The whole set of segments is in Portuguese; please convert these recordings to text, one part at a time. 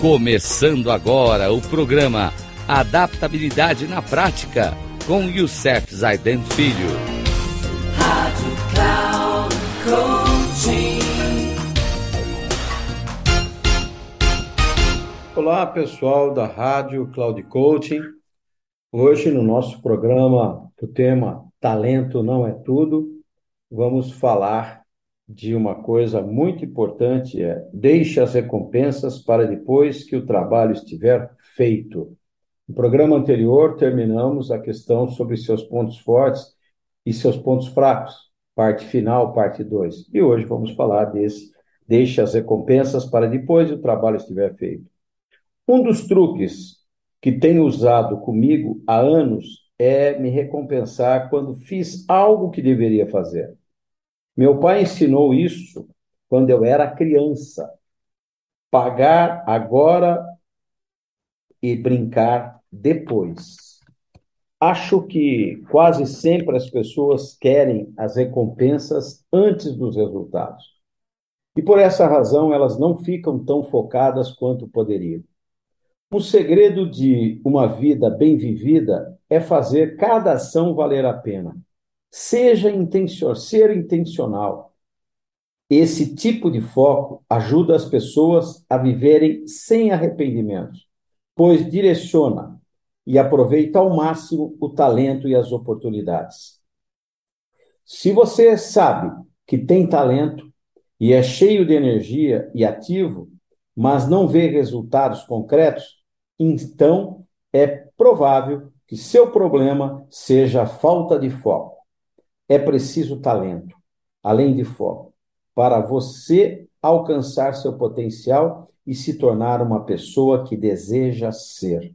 Começando agora o programa Adaptabilidade na Prática com Youssef Zaiden Filho. Rádio Cloud Coaching. Olá pessoal da Rádio Cloud Coaching. Hoje no nosso programa, o tema Talento não é tudo, vamos falar de uma coisa muito importante é deixe as recompensas para depois que o trabalho estiver feito. No programa anterior terminamos a questão sobre seus pontos fortes e seus pontos fracos, parte final, parte 2. E hoje vamos falar desse deixe as recompensas para depois que o trabalho estiver feito. Um dos truques que tenho usado comigo há anos é me recompensar quando fiz algo que deveria fazer. Meu pai ensinou isso quando eu era criança. Pagar agora e brincar depois. Acho que quase sempre as pessoas querem as recompensas antes dos resultados. E por essa razão elas não ficam tão focadas quanto poderiam. O segredo de uma vida bem vivida é fazer cada ação valer a pena. Seja intencional, ser intencional. Esse tipo de foco ajuda as pessoas a viverem sem arrependimentos, pois direciona e aproveita ao máximo o talento e as oportunidades. Se você sabe que tem talento e é cheio de energia e ativo, mas não vê resultados concretos, então é provável que seu problema seja a falta de foco é preciso talento, além de foco, para você alcançar seu potencial e se tornar uma pessoa que deseja ser.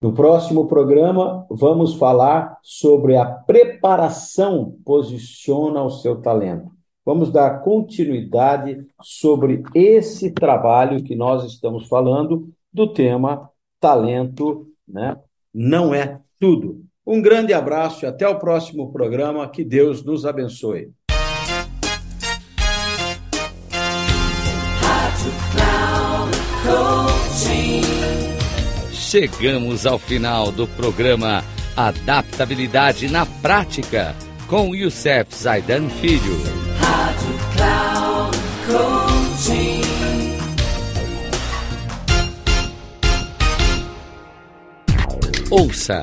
No próximo programa, vamos falar sobre a preparação posiciona o seu talento. Vamos dar continuidade sobre esse trabalho que nós estamos falando do tema talento, né? Não é tudo. Um grande abraço e até o próximo programa. Que Deus nos abençoe. Chegamos ao final do programa Adaptabilidade na Prática com Youssef Zaidan Filho. Rádio Cloud Coaching. Ouça